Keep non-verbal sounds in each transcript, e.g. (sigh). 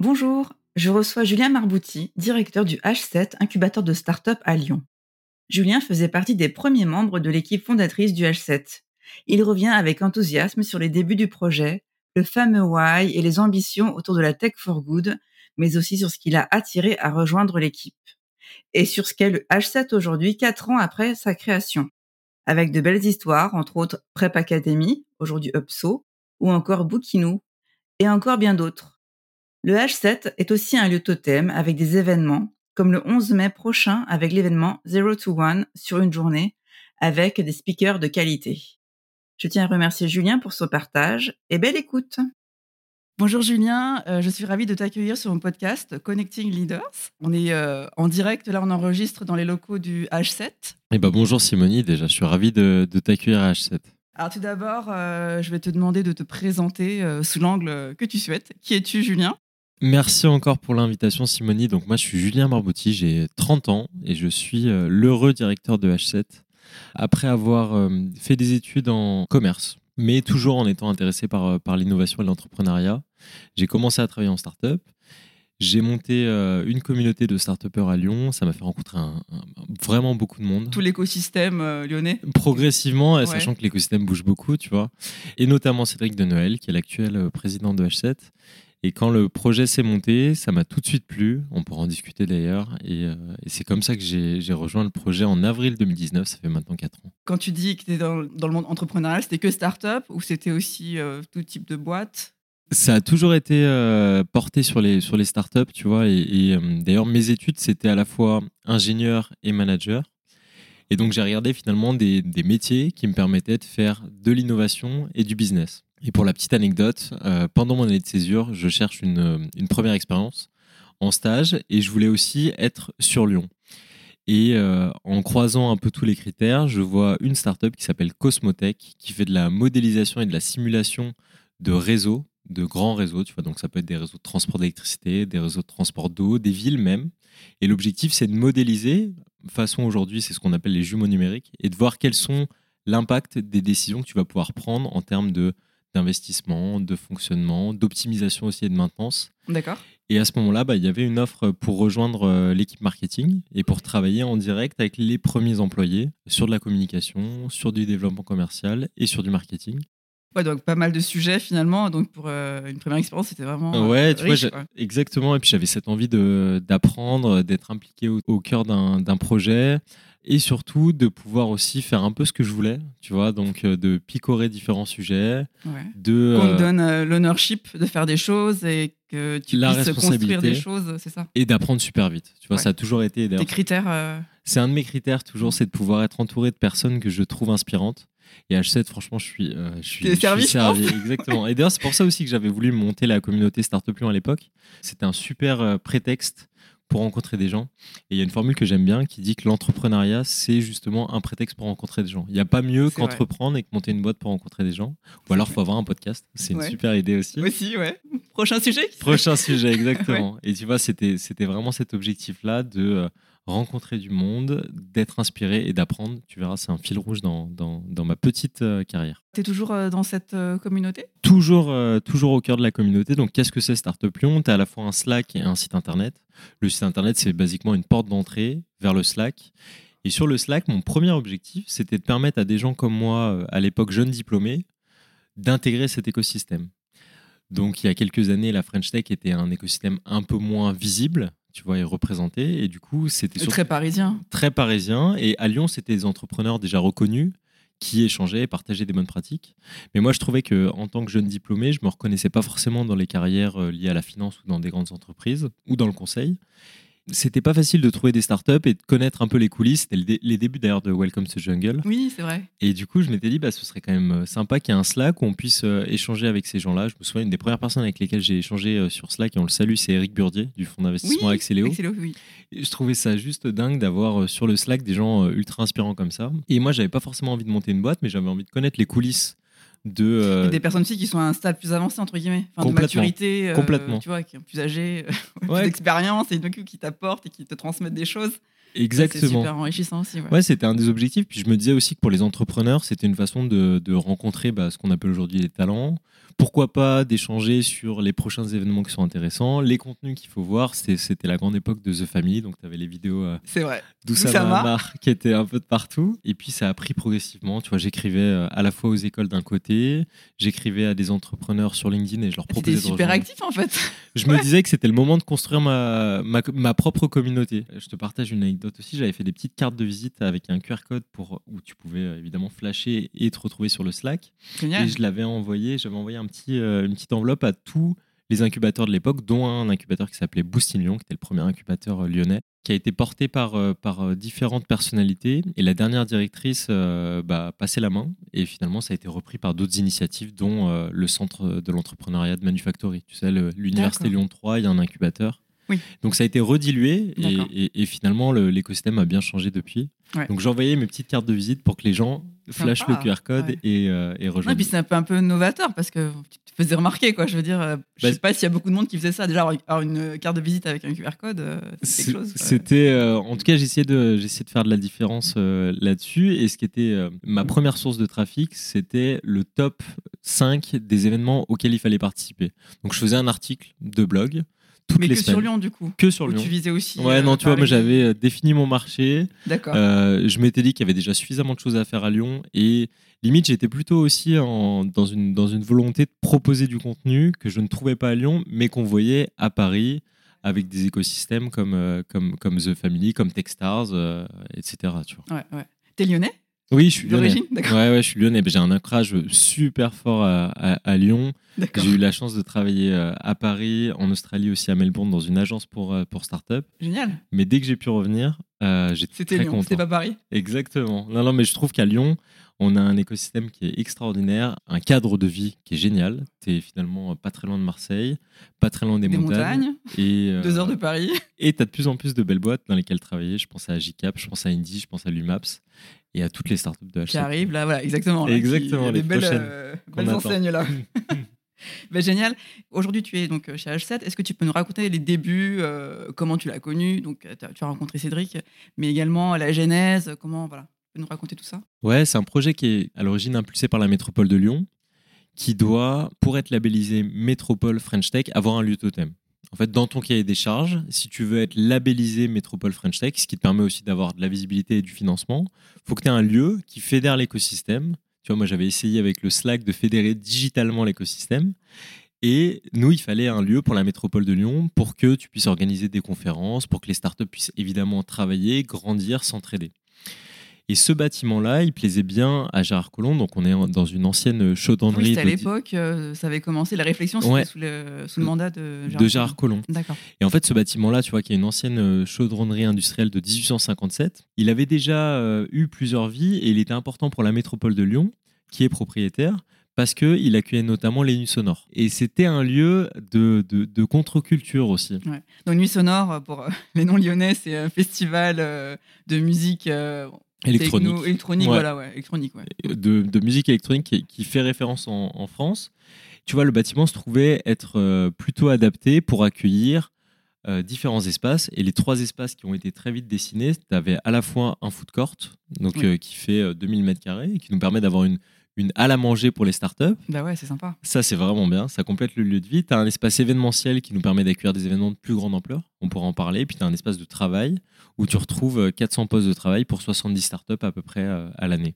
Bonjour, je reçois Julien Marbouti, directeur du H7, incubateur de start-up à Lyon. Julien faisait partie des premiers membres de l'équipe fondatrice du H7. Il revient avec enthousiasme sur les débuts du projet, le fameux why et les ambitions autour de la tech for good, mais aussi sur ce qui l'a attiré à rejoindre l'équipe. Et sur ce qu'est le H7 aujourd'hui, quatre ans après sa création. Avec de belles histoires, entre autres Prep Academy, aujourd'hui UPSO, ou encore Bookinou, et encore bien d'autres. Le H7 est aussi un lieu totem avec des événements, comme le 11 mai prochain avec l'événement Zero to One sur une journée avec des speakers de qualité. Je tiens à remercier Julien pour son partage et belle écoute. Bonjour Julien, euh, je suis ravie de t'accueillir sur mon podcast Connecting Leaders. On est euh, en direct, là on enregistre dans les locaux du H7. Eh ben, bonjour Simonie, déjà je suis ravi de, t'accueillir à H7. Alors tout d'abord, euh, je vais te demander de te présenter sous l'angle que tu souhaites. Qui es-tu Julien? Merci encore pour l'invitation, Simonie. Donc, moi, je suis Julien Marbouti, j'ai 30 ans et je suis euh, l'heureux directeur de H7 après avoir euh, fait des études en commerce, mais toujours en étant intéressé par, euh, par l'innovation et l'entrepreneuriat. J'ai commencé à travailler en start-up. J'ai monté une communauté de start-upers à Lyon. Ça m'a fait rencontrer vraiment beaucoup de monde. Tout l'écosystème lyonnais Progressivement, sachant que l'écosystème bouge beaucoup, tu vois. Et notamment Cédric de Noël, qui est l'actuel président de H7 et quand le projet s'est monté, ça m'a tout de suite plu. On pourra en discuter d'ailleurs. Et, euh, c'est comme ça que j'ai rejoint le projet en avril 2019. Ça fait maintenant 4 ans. Quand tu dis que tu es dans, dans, le monde entrepreneurial, c'était que start-up ou c'était aussi euh, tout type de boîte? Ça a toujours été euh, porté sur les, sur les startups, tu vois. Et, d'ailleurs, mes études, c'était à la fois ingénieur et manager. Et donc, j'ai regardé finalement des, des métiers qui me permettaient de faire de l'innovation et du business. Et pour la petite anecdote, euh, pendant mon année de césure, je cherche une, une, première expérience en stage et je voulais aussi être sur Lyon. Et euh, en croisant un peu tous les critères, je vois une startup qui s'appelle Cosmotech qui fait de la modélisation et de la simulation de réseaux, de grands réseaux. Tu vois, donc ça peut être des réseaux de transport d'électricité, des réseaux de transport d'eau, des villes même. Et l'objectif, c'est de modéliser, façon aujourd'hui, c'est ce qu'on appelle les jumeaux numériques, et de voir quels sont l'impact des décisions que tu vas pouvoir prendre en termes de d'investissement, de fonctionnement, d'optimisation aussi et de maintenance. D'accord. Et à ce moment-là, bah, il y avait une offre pour rejoindre euh, l'équipe marketing et pour travailler en direct avec les premiers employés sur de la communication, sur du développement commercial et sur du marketing. Ouais, donc pas mal de sujets finalement. Donc pour euh, une première expérience, c'était vraiment. Euh, ouais, tu vois, exactement. Et puis j'avais cette envie d'apprendre, d'être impliqué au, au cœur d'un projet et surtout de pouvoir aussi faire un peu ce que je voulais, tu vois, donc euh, de picorer différents sujets, de qu'on te donne euh, l'ownership de faire des choses et que tu la puisses construire des choses, c'est ça. Et d'apprendre super vite, tu vois, ça a toujours été des critères. Euh, c'est un de mes critères toujours, c'est de pouvoir être entouré de personnes que je trouve inspirantes. Et H7, franchement, je suis, je suis, servi, servi exactement. Et d'ailleurs, c'est pour ça aussi que j'avais voulu monter la communauté Startup Lyon à l'époque. C'était un super prétexte pour rencontrer des gens. Et il y a une formule que j'aime bien qui dit que l'entrepreneuriat, c'est justement un prétexte pour rencontrer des gens. Il n'y a pas mieux qu'entreprendre et que monter une boîte pour rencontrer des gens. Ou alors, il faut avoir un podcast. C'est une super idée aussi. Aussi, ouais. Prochain sujet Prochain sujet, exactement. (laughs) Et tu vois, c'était vraiment cet objectif-là de euh, rencontrer du monde, d'être inspiré et d'apprendre. Tu verras, c'est un fil rouge dans, dans, dans ma petite euh, carrière. Tu es toujours euh, dans cette euh, communauté? Toujours, toujours au cœur de la communauté. Donc, qu'est-ce que c'est Startup Lyon? Tu as à la fois un Slack et un site internet. Le site internet, c'est basiquement une porte d'entrée vers le Slack. Et sur le Slack, mon premier objectif, c'était de permettre à des gens comme moi, à l'époque jeunes diplômés, d'intégrer cet écosystème Donc il y a quelques années, la French Tech était un écosystème un peu moins visible, tu vois, et représenté. Et du coup, c'était très parisien. Très parisien. Et à Lyon, c'était des entrepreneurs déjà reconnus qui échangeaient et partageaient des bonnes pratiques. Mais moi, je trouvais que en tant que jeune diplômé, je me reconnaissais pas forcément dans les carrières euh, liées à la finance ou dans des grandes entreprises ou dans le conseil c'était pas facile de trouver des startups et de connaître un peu les coulisses. C'était les débuts d'ailleurs de Welcome to Jungle. Oui, c'est vrai. Et du coup, je m'étais dit, bah, ce serait quand même euh, sympa qu'il y ait un Slack où on puisse euh, échanger avec ces gens-là. Je me souviens, une des premières personnes avec lesquelles j'ai échangé euh, sur Slack, et on le salue, c'est Eric Burdier du fonds d'investissement oui, Axeléo. oui. je trouvais ça juste dingue d'avoir sur le Slack des gens ultra inspirants comme ça. Et moi, j'avais pas forcément envie de monter une boîte, mais j'avais envie de connaître les coulisses de euh, des personnes aussi qui sont à un stade plus avancé entre guillemets enfin, de maturité euh, complètement tu vois qui sont plus âgées euh, (laughs) plus d'expérience et donc qui t'apportent et qui te transmettent des choses Exactement. C'est super enrichissant aussi. Ouais, c'était un des objectifs. Puis je me disais aussi que pour les entrepreneurs, c'était une façon de, de rencontrer bah, ce qu'on appelle aujourd'hui les talents, pourquoi pas d'échanger sur les prochains événements qui sont intéressants, les contenus qu'il faut voir. C'était la grande époque de The Family, donc tu avais les vidéos euh, c'est vrai. d'Oussama (laughs) qui étaient un peu de partout. Et puis ça a pris progressivement. Tu vois, j'écrivais euh, à la fois aux écoles d'un côté, j'écrivais à des entrepreneurs sur LinkedIn et je leur proposais de super actif en fait. Je me disais que c'était le moment de construire ma, ma, ma, propre communauté. Je te partage une anecdote aussi. J'avais fait des petites cartes de visite avec un QR code pour, où tu pouvais euh, évidemment flasher et te retrouver sur le Slack. Génial. Et je l'avais envoyé, j'avais envoyé un euh, une petite enveloppe à tous les incubateurs de l'époque, dont un incubateur qui s'appelait Boost Lyon, qui était le premier incubateur euh, lyonnais, qui a été porté par, euh, par différentes personnalités. Et la dernière directrice bah, passait la main. Et finalement, ça a été repris par d'autres initiatives, dont le Centre de l'entrepreneuriat de Manufactory. Tu sais, l'Université Lyon 3, il y a un incubateur. Oui. Donc ça a été redilué et, finalement l'écosystème a bien changé depuis. Donc j'envoyais mes petites cartes de visite pour que les gens flashent le QR code et, euh, et rejoignent. et puis c'est un peu, un peu novateur parce que tu te faisais remarquer quoi. Je veux dire, euh, je ne bah, sais pas s'il y a beaucoup de monde qui faisait ça. Déjà avoir une carte de visite avec un QR code, euh, c'est quelque chose. C'était, en tout cas, j'essayais de, j'essayais de faire de la différence là-dessus. Et ce qui était ma première source de trafic, c'était le top 5 des événements auxquels il fallait participer. Donc je faisais un article de blog mais que sur Lyon, du coup. Que sur Lyon. Tu visais aussi. Ouais, non, euh, tu vois, moi j'avais euh, défini mon marché. D'accord. Euh, je m'étais dit qu'il y avait déjà suffisamment de choses à faire à Lyon. Et limite, j'étais plutôt aussi en, dans, une, dans une volonté de proposer du contenu que je ne trouvais pas à Lyon, mais qu'on voyait à Paris avec des écosystèmes comme, comme, comme The Family, comme Techstars, etc. Tu vois. Ouais, ouais. T'es lyonnais? Oui, je suis lyonnais. Ouais, ouais, je suis lyonnais. J'ai un ancrage super fort à, à, Lyon. J'ai eu la chance de travailler euh, à Paris, en Australie aussi, à Melbourne, dans une agence pour, euh, pour start-up. Génial. Mais dès que j'ai pu revenir, euh, j'étais très Lyon, C'était pas Paris Exactement. Non, non, mais je trouve qu'à Lyon, on a un écosystème qui est extraordinaire, un cadre de vie qui est génial. Tu es finalement pas très loin de Marseille, pas très loin des, montagnes. et, Deux heures de Paris. Et tu as de plus en plus de belles boîtes dans lesquelles travailler. Je pense à JCap, je pense à Indy, je pense à Lumaps et à toutes les startups de HC. Qui arrivent là, voilà, exactement. exactement, les des belles, euh, belles enseignes là. (laughs) (laughs) ben, génial. Aujourd'hui, tu es donc chez H7. Est-ce que tu peux nous raconter les débuts, euh, comment tu l'as connu? Donc, tu as rencontré Cédric, mais également la genèse. Comment voilà, tu peux nous raconter tout ça? Ouais, c'est un projet qui est à l'origine impulsé par la métropole de Lyon, qui doit, pour être labellisé Métropole French Tech, avoir un lieu totem. En fait, dans ton cahier des charges, si tu veux être labellisé Métropole French Tech, ce qui te permet aussi d'avoir de la visibilité et du financement, faut que tu aies un lieu qui fédère l'écosystème. Tu vois, moi, j'avais essayé avec le Slack de fédérer digitalement l'écosystème. Et nous, il fallait un lieu pour la métropole de Lyon pour que tu puisses organiser des conférences, pour que les startups puissent évidemment travailler, grandir, s'entraider. Et ce bâtiment-là, il plaisait bien à Gérard Collomb. Donc, on est dans une ancienne chaudronnerie. Oui, à l'époque, euh, ça avait commencé. La réflexion, c'était sous, le, sous, le, mandat de Gérard, de Gérard Collomb. D'accord. Et en fait, ce bâtiment-là, tu vois, qui est une ancienne euh, chaudronnerie industrielle de 1857, il avait déjà euh, eu plusieurs vies et il était important pour la métropole de Lyon, qui est propriétaire, parce qu'il accueillait notamment les nuits sonores. Et c'était un lieu de, de, de contre-culture aussi. Ouais. Donc, Nuit sonore, pour (laughs) les non-lyonnais, c'est un festival de musique électronique. électronique, voilà, ouais, électronique, ouais. De, de, musique électronique qui, fait référence en, en, France. Tu vois, le bâtiment se trouvait être euh, plutôt adapté pour accueillir euh, différents espaces. Et les trois espaces qui ont été très vite dessinés, tu avais à la fois un food court, donc, euh, qui fait 2000 mètres carrés, et qui nous permet d'avoir une, une halle à manger pour les startups. Bah ouais, c'est sympa. Ça, c'est vraiment bien. Ça complète le lieu de vie. Tu as un espace événementiel qui nous permet d'accueillir des événements de plus grande ampleur. On pourra en parler. Puis tu as un espace de travail où tu retrouves 400 euh, postes de travail pour 70 startups à peu près euh, à l'année.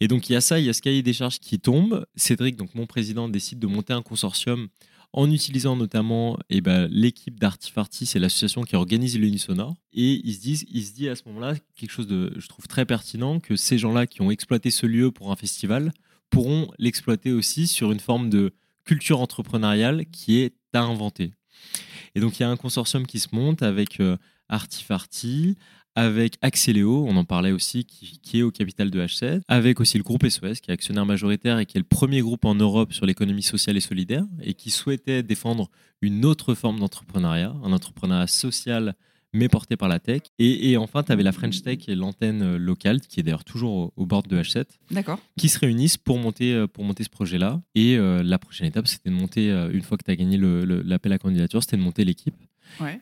Et donc il y a ça, il y a ce cahier des charges qui tombe. Cédric, donc mon président, décide de monter un consortium en utilisant notamment eh ben, l'équipe d'Artifarty, c'est l'association qui organise l'Unisonore. Et ils se, disent, ils se dit à ce moment-là quelque chose de, je trouve, très pertinent, que ces gens-là qui ont exploité ce lieu pour un festival pourront l'exploiter aussi sur une forme de culture entrepreneuriale qui est à inventer. Et donc il y a un consortium qui se monte avec euh, Artifarty, avec Axeléo, on en parlait aussi, qui, est au capital de H7, avec aussi le groupe SOS, qui est actionnaire majoritaire et qui est le premier groupe en Europe sur l'économie sociale et solidaire, et qui souhaitait défendre une autre forme d'entrepreneuriat, un entrepreneuriat social mais porté par la tech. Et, enfin, tu avais la French Tech et l'antenne euh, locale, qui est d'ailleurs toujours au, bord de H7, qui se réunissent pour monter, euh, pour monter ce projet-là. Et euh, la prochaine étape, c'était de monter, une fois que tu as gagné l'appel à candidature, c'était de monter l'équipe.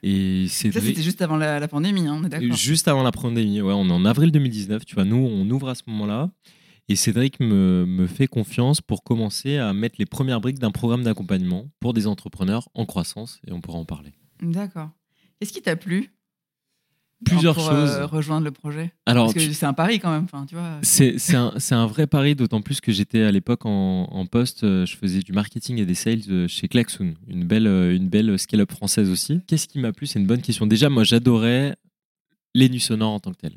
Et ça, c'était juste avant la, pandémie, hein, on est d'accord. Juste avant la pandémie, ouais, on est en avril 2019. Tu vois, nous, on ouvre à ce moment-là. Et Cédric me, me, fait confiance pour commencer à mettre les premières briques d'un programme d'accompagnement pour des entrepreneurs en croissance. Et on pourra en parler. D'accord. Qu'est-ce qui t'a plu? Plusieurs pour, choses. Euh, rejoindre le projet Alors, Parce que c'est un pari quand même. tu vois. C'est, un, un, vrai pari, d'autant plus que j'étais à l'époque en, en, poste, euh, je faisais du marketing et des sales euh, chez Klaxoon, une belle, une belle scale-up française aussi. Qu'est-ce qui m'a plu? C'est une bonne question. Déjà, moi, j'adorais les nuits sonores en tant que tel.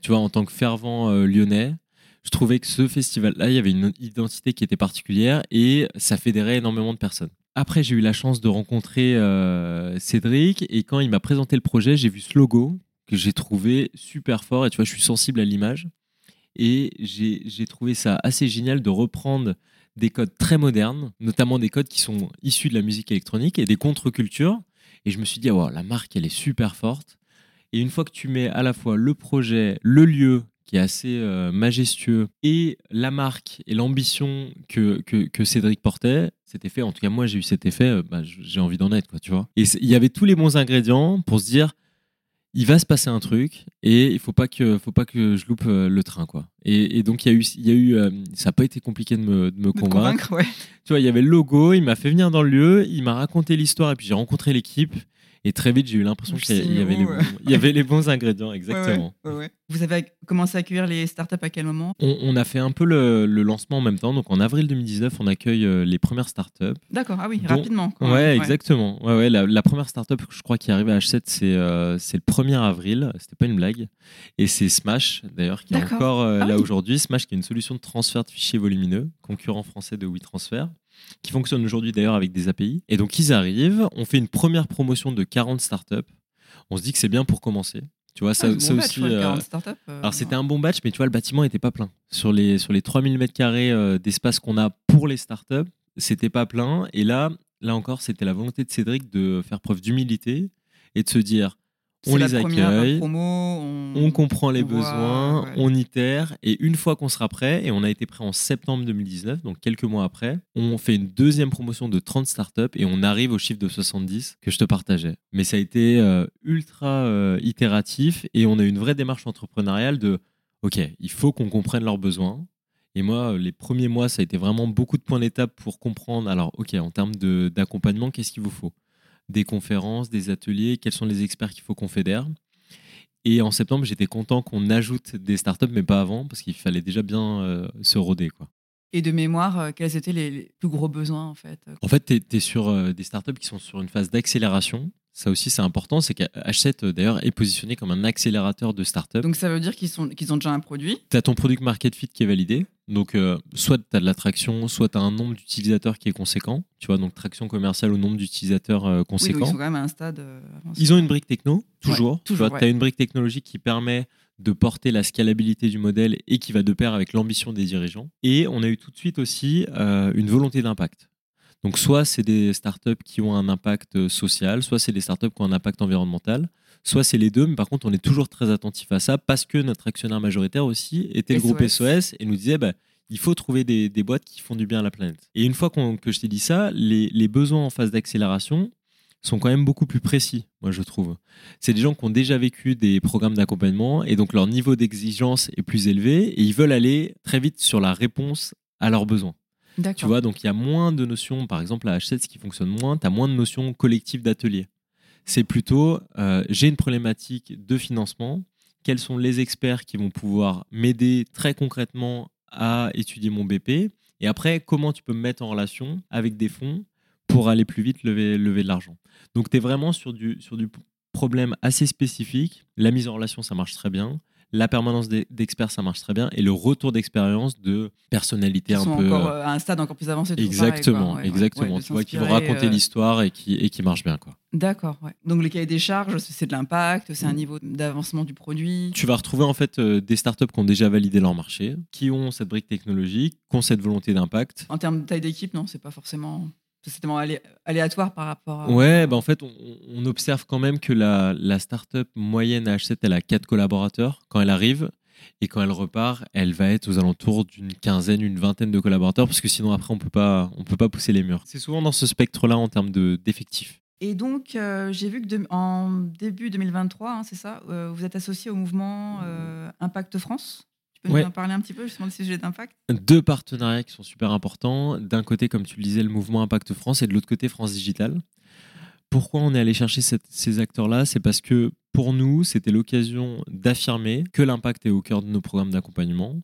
Tu vois, en tant que fervent lyonnais, je trouvais que ce festival-là, il y avait une identité qui était particulière et ça fédérait énormément de personnes. Après, j'ai eu la chance de rencontrer Cédric et quand il m'a présenté le projet, j'ai vu ce logo que j'ai trouvé super fort. Et tu vois, je suis sensible à l'image. Et j'ai trouvé ça assez génial de reprendre des codes très modernes, notamment des codes qui sont issus de la musique électronique et des contre-cultures. Et je me suis dit, oh, la marque, elle est super forte. Et une fois que tu mets à la fois le projet, le lieu, qui est assez euh, majestueux, et la marque et l'ambition que, que, Cédric portait, c'était fait. En tout cas, moi, j'ai eu cet effet, euh, bah, j'ai envie d'en être, quoi, tu vois. Et il y avait tous les bons ingrédients pour se dire, il va se passer un truc et il faut pas que faut pas que je loupe euh, le train quoi. Et, donc il y a eu il y a eu euh, ça n'a pas été compliqué de me, de me convaincre. Tu vois, il y avait le logo, il m'a fait venir dans le lieu, il m'a raconté l'histoire et puis j'ai rencontré l'équipe et très vite, j'ai eu l'impression qu'il y, avait les bons, il y avait les bons ingrédients, exactement. Vous avez commencé à accueillir les startups à quel moment? On, a fait un peu le, lancement en même temps. Donc en avril 2019, on accueille euh, les premières startups. D'accord, ah oui, rapidement. Ouais, exactement. Ouais, ouais, la, première startup, je crois, qui est arrivée à H7, c'est euh, le 1er avril. C'était pas une blague. Et c'est Smash, d'ailleurs, qui est encore euh, ah là aujourd'hui. Smash, qui est une solution de transfert de fichiers volumineux, concurrent français de WeTransfer qui fonctionne aujourd'hui d'ailleurs avec des API. Et donc ils arrivent, on fait une première promotion de 40 startups. On se dit que c'est bien pour commencer. Tu vois, ça, ça aussi. Euh, euh, alors c'était un bon batch, mais tu vois, le bâtiment n'était pas plein. Sur les, sur les 3000 m2 euh, d'espace qu'on a pour les startups, c'était pas plein. Et là, là encore, c'était la volonté de Cédric de faire preuve d'humilité et de se dire on les accueille, on... comprend les besoins, on itère, et une fois qu'on sera prêt, et on a été prêt en septembre 2019, donc quelques mois après, on fait une deuxième promotion de 30 startups et on arrive au chiffre de 70 que je te partageais. Mais ça a été euh, ultra euh, itératif et on a eu une vraie démarche entrepreneuriale de OK, il faut qu'on comprenne leurs besoins. Et moi, les premiers mois, ça a été vraiment beaucoup de points d'étape pour comprendre. Alors, OK, en termes d'accompagnement, qu'est-ce qu'il vous faut? Des conférences, des ateliers, quels sont les experts qu'il faut qu'on fédère. Et en septembre, j'étais content qu'on ajoute des startups, mais pas avant, parce qu'il fallait déjà bien euh, se roder. Quoi. Et de mémoire, euh, quels étaient les, plus gros besoins en fait? En fait, tu es, sur euh, des startups qui sont sur une phase d'accélération. Ça aussi, c'est important. C'est qu'H7, d'ailleurs, est positionné comme un accélérateur de startups. Donc, ça veut dire qu'ils qu'ils ont déjà un produit Tu as ton product market fit qui est validé. Donc, euh, soit tu as de la traction, soit tu as un nombre d'utilisateurs qui est conséquent. Tu vois, donc traction commerciale au nombre d'utilisateurs euh, conséquent. ils sont quand même à un stade. Euh, ils ont une brique techno, toujours. tu as une brique technologique qui permet de porter la scalabilité du modèle et qui va de pair avec l'ambition des dirigeants. Et on a eu tout de suite aussi une volonté d'impact. Donc soit c'est des startups qui ont un impact euh, social, soit c'est des startups qui ont un impact environnemental, soit c'est les deux, mais par contre on est toujours très attentif à ça parce que notre actionnaire majoritaire aussi était le groupe SOS et nous disait bah, il faut trouver des, boîtes qui font du bien à la planète. Et une fois que je t'ai dit ça, les, les besoins en phase d'accélération sont quand même beaucoup plus précis, moi je trouve. C'est des gens qui ont déjà vécu des programmes d'accompagnement et donc leur niveau d'exigence est plus élevé et ils veulent aller très vite sur la réponse à leurs besoins. Tu vois, donc il y a moins de notions, par exemple à H7, ce qui fonctionne moins, tu as moins de notions collectives d'atelier. C'est plutôt, euh, j'ai une problématique de financement, quels sont les experts qui vont pouvoir m'aider très concrètement à étudier mon BP, et après, comment tu peux me mettre en relation avec des fonds pour aller plus vite lever, lever de l'argent? Donc, tu es vraiment sur du, sur du problème assez spécifique. La mise en relation, ça marche très bien la permanence d'experts, ça marche très bien, et le retour d'expérience de personnalité un peu. Encore euh, à un stade encore plus avancé. Exactement, exactement. tu vois, qui vont raconter euh, l'histoire et qui, et qui marche bien, quoi. D'accord, ouais. Donc les cahiers des charges, c'est de l'impact, c'est un niveau d'avancement du produit. Tu vas retrouver en fait euh, des startups qui ont déjà validé leur marché, qui ont cette brique technologique, qui ont cette volonté d'impact. En termes de taille d'équipe, non, c'est pas forcément c'est tellement aléatoire par rapport à... Ouais, bah en fait, on, observe quand même que la, la startup moyenne à H7, elle a 4 collaborateurs quand elle arrive. Et quand elle repart, elle va être aux alentours d'une quinzaine, une vingtaine de collaborateurs, parce que sinon, après, on peut pas, on peut pas pousser les murs. C'est souvent dans ce spectre-là en termes d'effectifs. et donc, euh, j'ai vu que en début 2023, hein, c'est ça, euh, vous êtes associé au mouvement euh, Impact France? Tu peux nous en parler un petit peu justement de ces sujets d'impact? Deux partenariats qui sont super importants. D'un côté, comme tu le disais, le mouvement Impact France et de l'autre côté, France Digital. Pourquoi on est allé chercher ces acteurs-là? C'est parce que pour nous, c'était l'occasion d'affirmer que l'impact est au cœur de nos programmes d'accompagnement.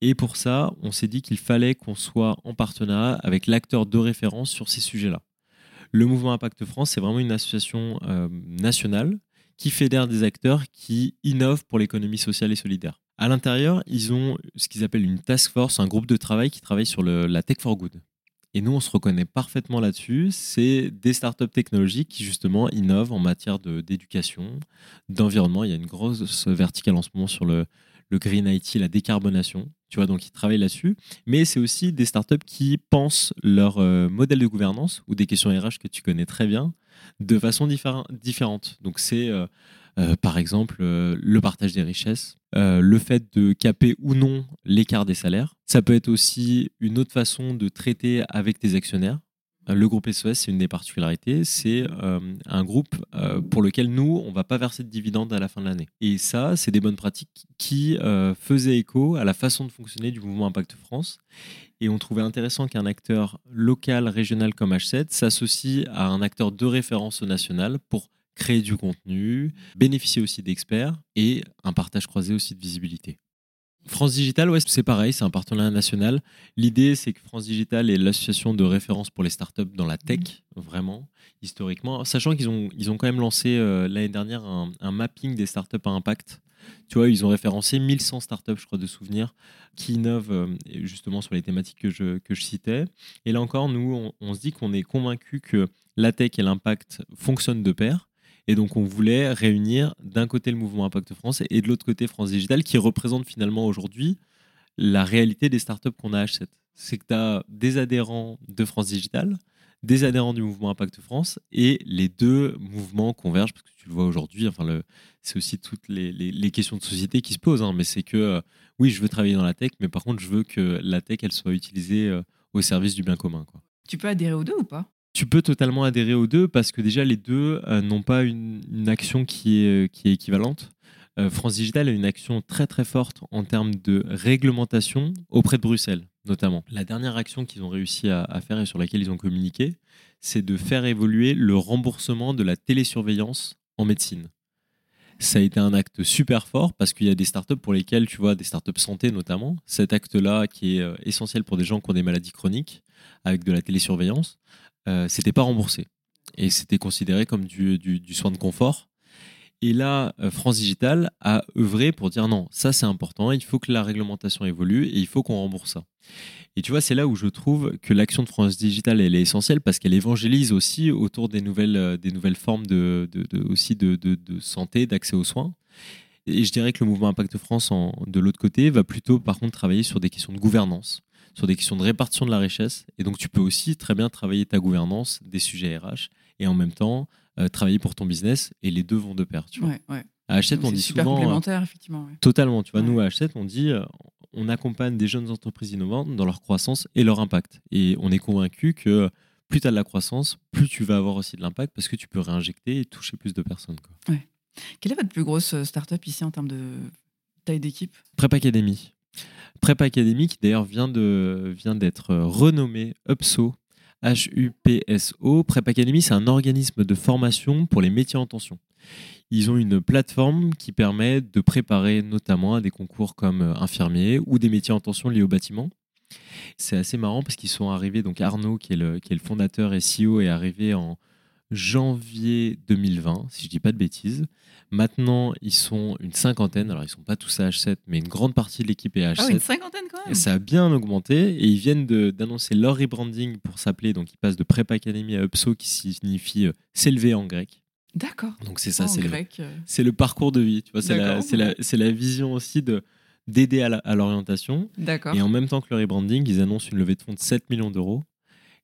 Et pour ça, on s'est dit qu'il fallait qu'on soit en partenariat avec l'acteur de référence sur ces sujets-là. Le mouvement Impact France, c'est vraiment une association euh, nationale qui fédère des acteurs qui innovent pour l'économie sociale et solidaire. À l'intérieur, ils ont ce qu'ils appellent une task force, un groupe de travail qui travaille sur la tech for good. Et nous, on se reconnaît parfaitement là-dessus. C'est des startups technologiques qui, justement, innovent en matière d'éducation, d'environnement. Il y a une grosse verticale en ce moment sur le, green IT, la décarbonation. Tu vois, donc ils travaillent là-dessus. Mais c'est aussi des startups qui pensent leur euh, modèle de gouvernance ou des questions RH que tu connais très bien de façon différente. Donc c'est euh, euh, par exemple le partage des richesses, le fait de caper ou non l'écart des salaires. Ça peut être aussi une autre façon de traiter avec tes actionnaires. Le groupe SOS, c'est une des particularités, c'est un groupe pour lequel nous, on ne va pas verser de dividendes à la fin de l'année. Et ça, c'est des bonnes pratiques qui faisaient écho à la façon de fonctionner du mouvement Impact France et on trouvait intéressant qu'un acteur local, régional comme H7 s'associe à un acteur de référence au national pour créer du contenu, bénéficier aussi d'experts et un partage croisé aussi de visibilité. France Digital, ouais, c'est pareil, c'est un partenariat national. L'idée, c'est que France Digital est l'association de référence pour les startups dans la tech, vraiment, historiquement. Sachant qu'ils ont, ils ont quand même lancé euh, l'année dernière un, un, mapping des startups à impact tu vois, ils ont référencé 1100 startups, je crois, de souvenirs, qui innovent euh, justement sur les thématiques que je, que je citais. Et là encore, nous, on, se dit qu'on est convaincu que la tech et l'impact fonctionnent de pair. Et donc, on voulait réunir d'un côté le mouvement Impact France et de l'autre côté France Digital, qui représente finalement aujourd'hui la réalité des startups qu'on a à H7. C'est que tu as des adhérents de France Digital, des adhérents du mouvement Impact France et les deux mouvements convergent parce que tu le vois aujourd'hui. Enfin, c'est aussi toutes les, questions de société qui se posent. Hein, mais c'est que euh, oui, je veux travailler dans la tech, mais par contre, je veux que la tech elle soit utilisée euh, au service du bien commun. Tu peux adhérer aux deux ou pas? Tu peux totalement adhérer aux deux parce que déjà les deux euh, n'ont pas une, action qui est, qui est équivalente. France Digital a une action très très forte en termes de réglementation auprès de Bruxelles notamment. La dernière action qu'ils ont réussi à, faire et sur laquelle ils ont communiqué, c'est de faire évoluer le remboursement de la télésurveillance en médecine. Ça a été un acte super fort parce qu'il y a des startups pour lesquelles, tu vois, des startups santé notamment, cet acte-là qui est euh, essentiel pour des gens qui ont des maladies chroniques avec de la télésurveillance, euh, c'était pas remboursé. Et c'était considéré comme du, soin de confort et là, euh, France Digital a œuvré pour dire non, ça c'est important, il faut que la réglementation évolue et il faut qu'on rembourse ça. Et tu vois, c'est là où je trouve que l'action de France Digital elle est essentielle parce qu'elle évangélise aussi autour des nouvelles, euh, des nouvelles formes de, aussi de, santé, d'accès aux soins. Et je dirais que le mouvement Impact France, de l'autre côté, va plutôt par contre travailler sur des questions de gouvernance, sur des questions de répartition de la richesse. Et donc tu peux aussi très bien travailler ta gouvernance, des sujets RH, et en même temps euh, travailler pour ton business et les deux vont de pair. Tu vois. À H7, on dit super souvent. Euh, complémentaire, effectivement. Totalement. Tu vois, nous, à H7, on dit euh, on accompagne des jeunes entreprises innovantes dans leur croissance et leur impact. Et on est convaincu que plus tu as de la croissance, plus tu vas avoir aussi de l'impact parce que tu peux réinjecter et toucher plus de personnes. Quoi. Quelle est votre plus grosse startup ici en termes de taille d'équipe? Prep Academy. Prep Academy qui d'ailleurs vient d'être vient renommé UPSO H-U-P-S-O. Prep Academy, c'est un organisme de formation pour les métiers en tension. Ils ont une plateforme qui permet de préparer notamment à des concours comme euh, infirmier ou des métiers en tension liés au bâtiment. C'est assez marrant parce qu'ils sont arrivés, donc Arnaud, qui est, le, qui est le fondateur et CEO, est arrivé en janvier 2020, si je dis pas de bêtises. Maintenant, ils sont une cinquantaine. Alors, ils sont pas tous à H7, mais une grande partie de l'équipe est à H7. Ah oui, une cinquantaine quand même. Et ça a bien augmenté et ils viennent d'annoncer leur rebranding pour s'appeler. Donc, ils passent de Prep Academy à Upso qui signifie euh, s'élever en grec. D'accord. Donc, c'est ça, En c'est le, euh, le parcours de vie. Tu vois, c'est la, vision aussi de d'aider à l'orientation. D'accord. Et en même temps que le rebranding, ils annoncent une levée de fonds de 7 millions d'euros.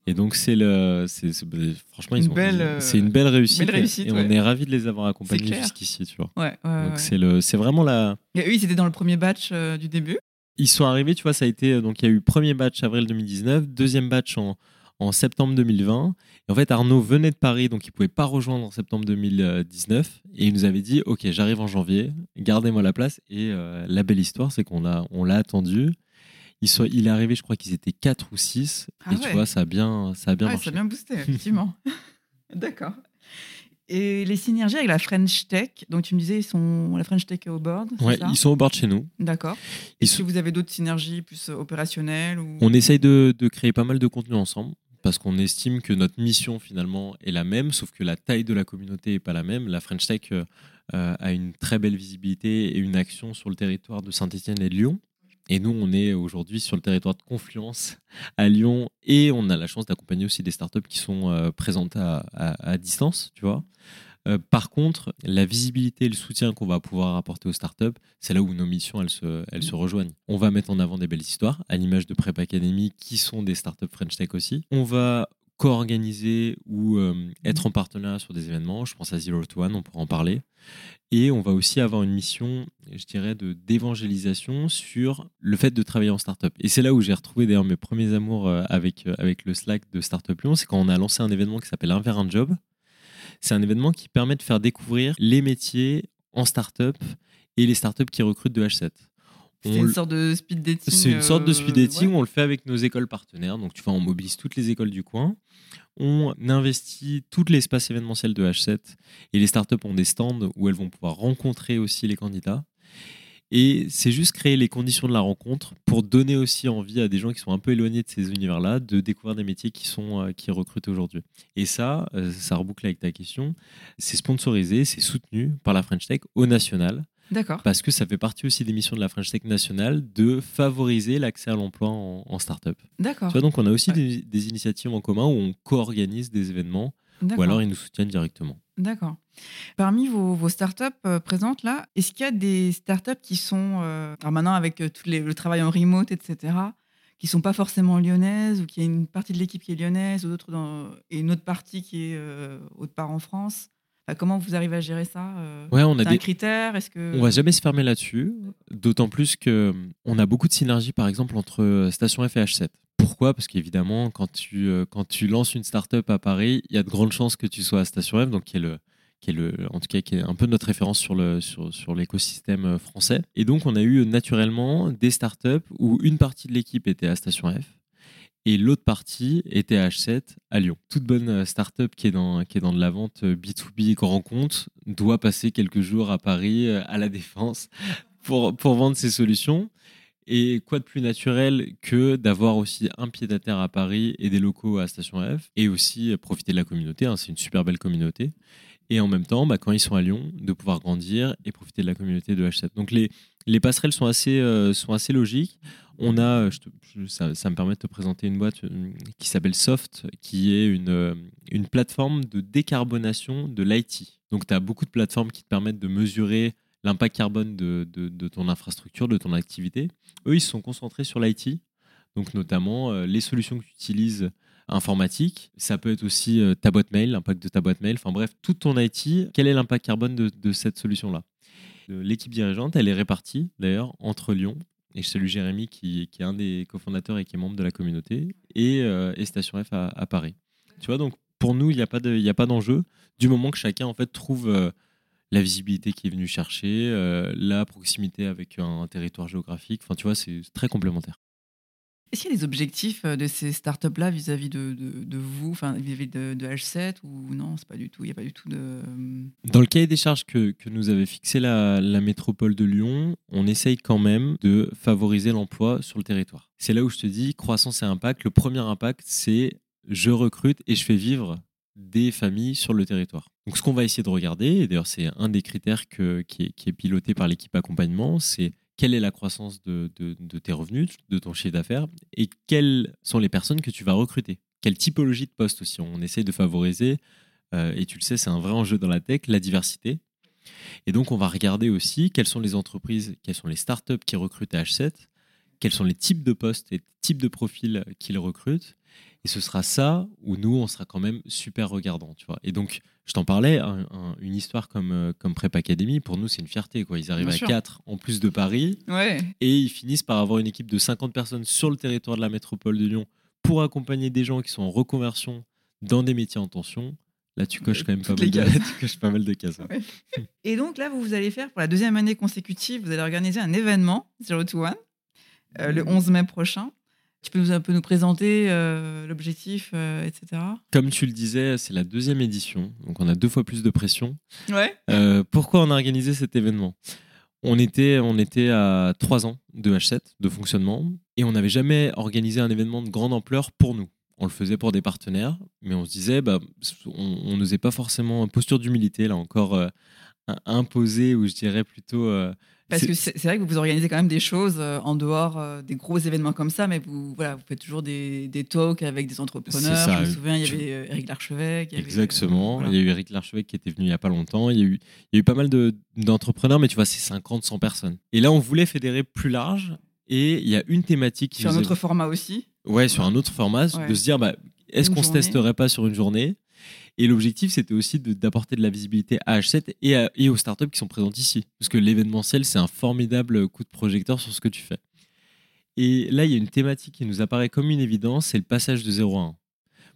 Et donc, c'est le. c'est- c'est- bah, franchement, ils Une ont- belle, euh, c'est une belle réussite. belle réussite, et on ouais. est ravis de les avoir accompagnés clair. jusqu'ici, tu vois. Ouais, ouais, Donc, c'est le- c'est vraiment la. Et eux, ils étaient dans le premier batch euh, du début. Ils sont arrivés, tu vois, ça a été. euh, Donc, il y a eu premier batch avril 2019, deuxième batch en, en septembre 2020. Et en fait, Arnaud venait de Paris, donc il pouvait pas rejoindre en septembre 2019. Et il nous avait dit Ok, j'arrive en janvier, gardez-moi la place. Et euh, la belle histoire, c'est qu'on l'a on l'a attendu. Il, soit, il est arrivé, je crois qu'ils étaient 4 ou 6. Ah et ouais. tu vois, ça a bien, ça a bien ouais, marché. ça a bien boosté, effectivement. (laughs) D'accord. Et les synergies avec la French Tech, donc tu me disais, ils sont la French Tech est au board, ça ils sont au bord de chez nous. D'accord. Est-ce sont- que vous avez d'autres synergies plus opérationnelles ou... On essaye de, de créer pas mal de contenu ensemble parce qu'on estime que notre mission finalement est la même, sauf que la taille de la communauté n'est pas la même. La French Tech euh, euh, a une très belle visibilité et une action sur le territoire de Saint-Etienne et de Lyon. Et nous, on est aujourd'hui sur le territoire de Confluence à Lyon et on a la chance d'accompagner aussi des startups qui sont euh, présentes à, distance, tu vois. Euh, par contre, la visibilité et le soutien qu'on va pouvoir apporter aux startups, c'est là où nos missions elles se, elles se rejoignent. On va mettre en avant des belles histoires, à l'image de Prep Academy, qui sont des startups French Tech aussi. On va co-organiser ou euh, être en partenariat sur des événements. Je pense à Zero to One, on pourra en parler. Et on va aussi avoir une mission, je dirais, de d'évangélisation sur le fait de travailler en startup. Et c'est là où j'ai retrouvé d'ailleurs mes premiers amours euh, avec, euh, avec le Slack de Startup Lyon. C'est quand on a lancé un événement qui s'appelle Un vers un job. C'est un événement qui permet de faire découvrir les métiers en startup et les startups qui recrutent de H7. C'est On une sorte de speed dating. c'est une sorte de speed euh, dating. ouais. On le fait avec nos écoles partenaires. Donc, tu vois, on mobilise toutes les écoles du coin. On investit tout l'espace événementiel de H7. Et les startups ont des stands où elles vont pouvoir rencontrer aussi les candidats. Et c'est juste créer les conditions de la rencontre pour donner aussi envie à des gens qui sont un peu éloignés de ces univers-là de découvrir des métiers qui sont euh, qui recrutent aujourd'hui. Et ça, euh, ça reboucle avec ta question. C'est sponsorisé, c'est soutenu par la French Tech au national D'accord. parce que ça fait partie aussi des missions de la French Tech nationale de favoriser l'accès à l'emploi en, en start-up. D'accord. Tu vois, donc on a aussi Ouais. des, des initiatives en commun où on co-organise des événements ou alors ils nous soutiennent directement. D'accord. Parmi vos, vos startups euh, présentes là, est-ce qu'il y a des startups qui sont, euh, alors maintenant avec euh, tout les- le travail en remote, etc., qui sont pas forcément lyonnaises ou qui a une partie de l'équipe qui est lyonnaise ou d'autres et une autre partie qui est euh, autre part en France? Comment vous arrivez à gérer ça euh, Ouais, on a un critère Est-ce que On va jamais se fermer là-dessus, d'autant plus que on a beaucoup de synergies, par exemple, entre euh, Station F et H7. Pourquoi? Parce qu'évidemment, quand tu, euh, quand tu lances une startup à Paris, il y a de grandes chances que tu sois à Station F, donc qui est le, qui est le, en tout cas, qui est un peu notre référence sur le, sur, sur l'écosystème français. Et donc, on a eu naturellement des startups où une partie de l'équipe était à Station F et l'autre partie était à H7 à Lyon. Toute bonne euh, startup qui est dans, qui est dans de la vente euh, B2B grand compte doit passer quelques jours à Paris, euh, à la Défense, pour, pour vendre ses solutions. Et quoi de plus naturel que d'avoir aussi un pied à terre à Paris et des locaux à Station F et aussi euh, profiter de la communauté. hein, c'est une super belle communauté. Et en même temps, bah, quand ils sont à Lyon, de pouvoir grandir et profiter de la communauté de H7. Donc les, les passerelles sont assez, euh, sont assez logiques. On a, euh, ça, me permet de te présenter une boîte euh, qui s'appelle Soft, qui est une, plateforme de décarbonation de l'IT. Donc tu as beaucoup de plateformes qui te permettent de mesurer l'impact carbone de, ton infrastructure, de ton activité. Eux, ils se sont concentrés sur l'IT, donc notamment les solutions que tu utilises informatiques. Ça peut être aussi euh, ta boîte mail, l'impact de ta boîte mail. Enfin bref, toute ton IT, quel est l'impact carbone de, cette solution-là? Euh, L'équipe dirigeante, elle est répartie d'ailleurs entre Lyon, et je salue Jérémy qui, est un des cofondateurs et qui est membre de la communauté, et, euh, et Station F à, Paris. Tu vois, donc pour nous, il n'y a pas d'enjeu, du moment que chacun en fait trouve la visibilité qu'il est venu chercher, la proximité avec un, territoire géographique. Enfin, tu vois, c'est très complémentaire. Est-ce qu'il y a des objectifs euh, de ces startups-là vis-à-vis de, vous, vis-à-vis de, de H7 ou non, c'est pas du tout, il n'y a pas du tout de. Dans le cahier des charges que, que nous avait fixé la, métropole de Lyon, on essaye quand même de favoriser l'emploi sur le territoire. C'est là où je te dis croissance et impact. Le premier impact, c'est je recrute et je fais vivre des familles sur le territoire. Donc ce qu'on va essayer de regarder, et d'ailleurs c'est un des critères qui, est, qui est piloté par l'équipe accompagnement, c'est quelle est la croissance de, tes revenus, de ton chiffre d'affaires, et quelles sont les personnes que tu vas recruter? Quelle typologie de poste aussi? On essaie de favoriser, euh, et tu le sais, c'est un vrai enjeu dans la tech, la diversité. Et donc on va regarder aussi quelles sont les entreprises, quelles sont les startups qui recrutent à H7, quels sont les types de postes et types de profils qu'ils recrutent, et ce sera ça où nous, on sera quand même super regardant, tu vois. Et donc, je t'en parlais, une histoire comme, euh, comme Prep Academy, pour nous, c'est une fierté, quoi. Ils arrivent à 4 en plus de Paris. Ouais. Et ils finissent par avoir une équipe de 50 personnes sur le territoire de la métropole de Lyon pour accompagner des gens qui sont en reconversion dans des métiers en tension. Là, tu coches quand même pas mal, de, (laughs) tu coches pas mal de cases. Et donc là, vous, vous allez faire pour la deuxième année consécutive, vous allez organiser un événement, Zero to One, euh, le 11 mai prochain. Tu peux nous, un peu nous présenter euh, l'objectif, euh, etc. Comme tu le disais, c'est la deuxième édition, donc on a deux fois plus de pression. Ouais. Euh, pourquoi on a organisé cet événement? On était, on était à trois ans de H7, de fonctionnement, et on n'avait jamais organisé un événement de grande ampleur pour nous. On le faisait pour des partenaires, mais on se disait, bah, on n'osait pas forcément, posture d'humilité, là encore, imposée, ou je dirais plutôt parce que c'est vrai que vous organisez quand même des choses euh, en dehors euh, des gros événements comme ça, mais vous, voilà, vous faites toujours des, des talks avec des entrepreneurs. Je me souviens, il y avait euh, Eric Larchevêque. Exactement. Il y a eu Eric Larchevêque qui était venu il n'y a pas longtemps. Il y a eu, il y a eu pas mal d'entrepreneurs, mais tu vois, c'est 50, 100 personnes. Et là, on voulait fédérer plus large. Et il y a une thématique qui Sur un autre format aussi Ouais, sur un autre format, de se dire, bah, est-ce qu'on se testerait pas sur une journée? Et l'objectif, c'était aussi d'apporter de, la visibilité à H7 et, et aux startups qui sont présentes ici. Parce que l'événementiel, c'est un formidable coup de projecteur sur ce que tu fais. Et là, il y a une thématique qui nous apparaît comme une évidence, c'est le passage de 0 à 1.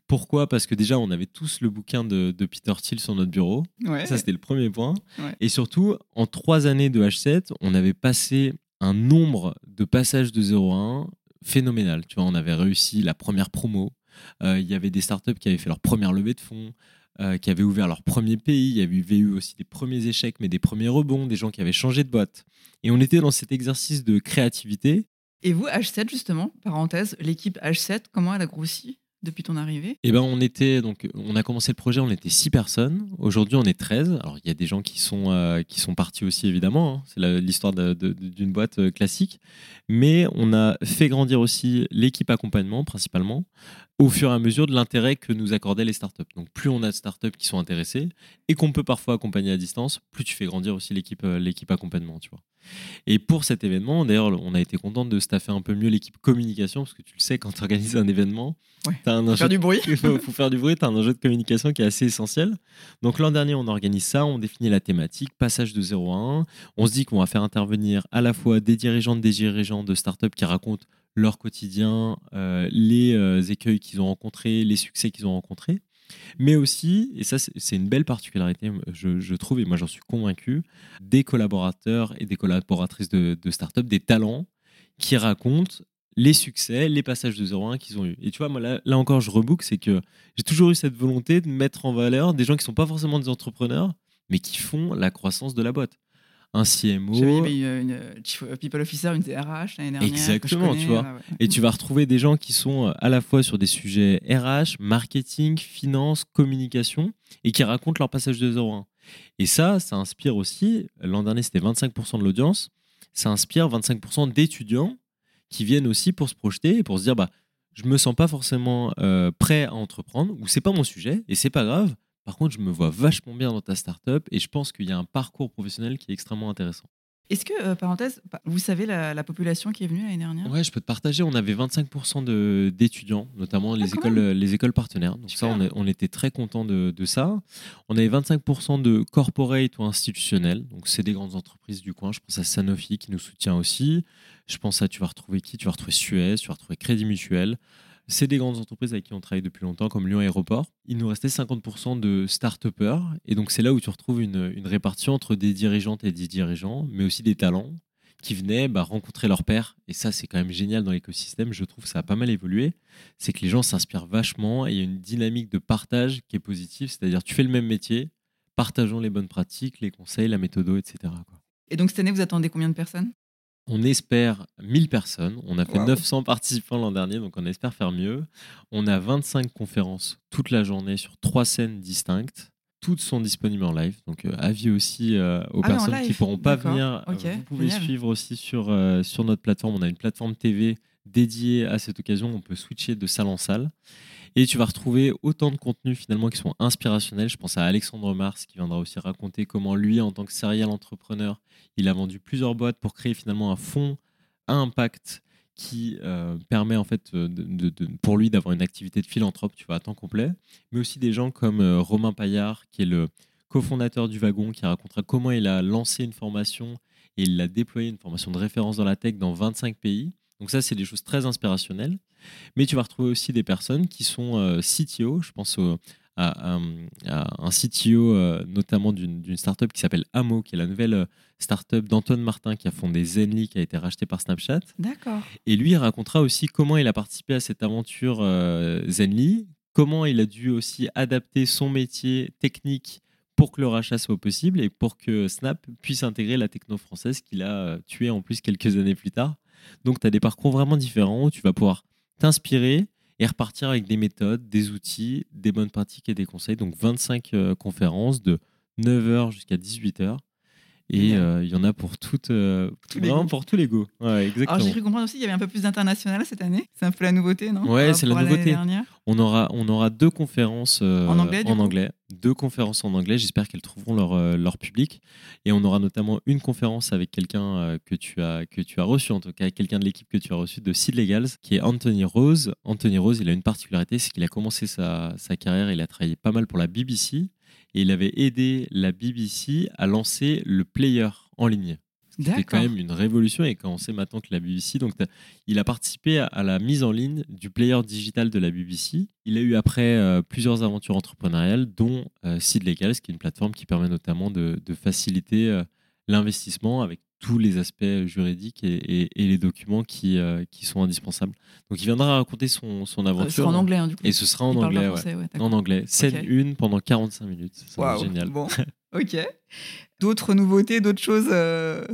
Pourquoi? Parce que déjà, on avait tous le bouquin de, Peter Thiel sur notre bureau. Ça, c'était le premier point. Et surtout, en trois années de H7, on avait passé un nombre de passages de 0 à 1 phénoménal. Tu vois, on avait réussi la première promo, il y avait des startups qui avaient fait leur première levée de fonds, euh, qui avaient ouvert leur premier pays. Il y avait eu aussi des premiers échecs, mais des premiers rebonds, des gens qui avaient changé de boîte. Et on était dans cet exercice de créativité. Et vous, H7, justement, parenthèse, l'équipe H7, comment elle a grossi depuis ton arrivée? Eh ben, on était donc on a commencé le projet, on était 6 personnes. Aujourd'hui, on est 13. Alors il y a des gens qui sont euh, qui sont partis aussi évidemment. Hein. C'est l'histoire d'une boîte euh, classique, mais on a fait grandir aussi l'équipe accompagnement principalement au fur et à mesure de l'intérêt que nous accordaient les startups. Donc plus on a de startups qui sont intéressées et qu'on peut parfois accompagner à distance, plus tu fais grandir aussi l'équipe euh, l'équipe accompagnement, tu vois. Et pour cet événement, d'ailleurs, on a été content de staffer un peu mieux l'équipe communication, parce que tu le sais, quand tu organises un événement, ouais. tu as un faire du bruit. (laughs) Il faut, faire du bruit, tu as un enjeu de communication qui est assez essentiel. Donc l'an dernier, on organise ça, on définit la thématique, passage de 0 à 1. On se dit qu'on va faire intervenir à la fois des dirigeantes, des dirigeants de startups qui racontent leur quotidien, euh, les euh, écueils qu'ils ont rencontrés, les succès qu'ils ont rencontrés mais aussi, et ça c'est une belle particularité, je, trouve, et moi j'en suis convaincu, des collaborateurs et des collaboratrices de, de start-up, des talents qui racontent les succès, les passages de 0 à 1 qu'ils ont eu. Et tu vois, moi là, là encore, je rebook, c'est que j'ai toujours eu cette volonté de mettre en valeur des gens qui ne sont pas forcément des entrepreneurs, mais qui font la croissance de la boîte un CMO. J'avais une, une, euh, People Officer, une DRH l'année dernière. Exactement, tu vois. Et tu vas retrouver des gens qui sont euh, à la fois sur des sujets RH, marketing, finance, communication, et qui racontent leur passage de 0 à 1. Et ça, ça inspire aussi, l'an dernier c'était 25% de l'audience, ça inspire 25% d'étudiants qui viennent aussi pour se projeter et pour se dire, bah, je me sens pas forcément euh, prêt à entreprendre, ou c'est pas mon sujet, et c'est pas grave, par contre, je me vois vachement bien dans ta startup et je pense qu'il y a un parcours professionnel qui est extrêmement intéressant. Est-ce que, euh, parenthèse, vous savez la, population qui est venue l'année dernière? Ouais, je peux te partager. On avait 25% d'étudiants, notamment les, ah, écoles, les écoles partenaires. Donc, ça, on, était très contents de, ça. On avait 25% de corporate ou institutionnels. Donc, c'est des grandes entreprises du coin. Je pense à Sanofi qui nous soutient aussi. Je pense à, tu vas retrouver qui? Tu vas retrouver Suez, tu vas retrouver Crédit Mutuel. C'est des grandes entreprises avec qui on travaille depuis longtemps, comme Lyon Aéroport. Il nous restait 50% de start-upers. Et donc, c'est là où tu retrouves une, répartition entre des dirigeantes et des dirigeants, mais aussi des talents qui venaient bah, rencontrer leur père. Et ça, c'est quand même génial dans l'écosystème. Je trouve que ça a pas mal évolué. C'est que les gens s'inspirent vachement et il y a une dynamique de partage qui est positive. C'est-à-dire, tu fais le même métier, partageons les bonnes pratiques, les conseils, la méthode, etc. Et donc, cette année, vous attendez combien de personnes? On espère 1000 personnes. On a fait 900 participants l'an dernier, donc on espère faire mieux. On a 25 conférences toute la journée sur trois scènes distinctes toutes sont disponibles en live. Donc, euh, avis aussi euh, aux Ah personnes qui ne pourront pas venir. Ok, vous pouvez suivre aussi sur, euh, sur notre plateforme. On a une plateforme TV dédiée à cette occasion. On peut switcher de salle en salle. Et tu vas retrouver autant de contenus finalement qui sont inspirationnels. Je pense à Alexandre Mars qui viendra aussi raconter comment lui, en tant que serial entrepreneur, il a vendu plusieurs boîtes pour créer finalement un fonds à impact qui euh, permet en fait euh, pour lui d'avoir une activité de philanthrope, tu vois, à temps complet, mais aussi des gens comme euh, Romain Paillard, qui est le cofondateur du Wagon, qui racontera comment il a lancé une formation et il a déployé une formation de référence dans la tech dans 25 pays. Donc ça, c'est des choses très inspirationnelles. Mais tu vas retrouver aussi des personnes qui sont euh, CTO. Je pense au- à, à- à un CTO euh, notamment d'une startup qui s'appelle Amo, qui est la nouvelle euh, startup d'Antoine Martin qui a fondé Zenly, qui a été racheté par Snapchat. D'accord. Et lui, il racontera aussi comment il a participé à cette aventure euh, Zenly, comment il a dû aussi adapter son métier technique pour que le rachat soit possible et pour que Snap puisse intégrer la techno française qu'il a tuée en plus quelques années plus tard. Donc, tu as des parcours vraiment différents où tu vas pouvoir t'inspirer et repartir avec des méthodes, des outils, des bonnes pratiques et des conseils. Donc, 25 euh, conférences de 9h jusqu'à 18h. Et euh, il y en a pour toutes, euh, Tous les vraiment pour tous les goûts. Ouais, exactement. Alors, j'ai cru comprendre aussi qu'il y avait un peu plus d'international cette année. C'est un peu la nouveauté, non Ouais, c'est la nouveauté. On aura, on aura deux conférences euh, En anglais, en. Deux conférences en anglais. J'espère qu'elles trouveront leur, leur public. Et on aura notamment une conférence avec quelqu'un que, tu as, que tu as reçu, en tout cas, quelqu'un de l'équipe que tu as reçu de Seed Legals, qui est Anthony Rose. Anthony Rose, il a une particularité, c'est qu'il a commencé sa, sa carrière, il a travaillé pas mal pour la BBC. Et il avait aidé la BBC à lancer le player en ligne. C'était quand même une révolution et quand on sait maintenant que la BBC, donc il a participé à- à la mise en ligne du player digital de la BBC. Il a eu après euh, plusieurs aventures entrepreneuriales, dont euh, Seed Legals, qui est une plateforme qui permet notamment de, de faciliter euh, l'investissement avec tous les aspects juridiques et, et- et les documents qui, euh, qui sont indispensables. Donc il viendra raconter son, son aventure. Ce sera en anglais, hein, du coup. Et ce sera en Il anglais, français, ouais. En anglais. Scène Ok. une pendant 45 minutes. Waouh, génial. Bon, (laughs) ok. D'autres nouveautés, d'autres choses euh,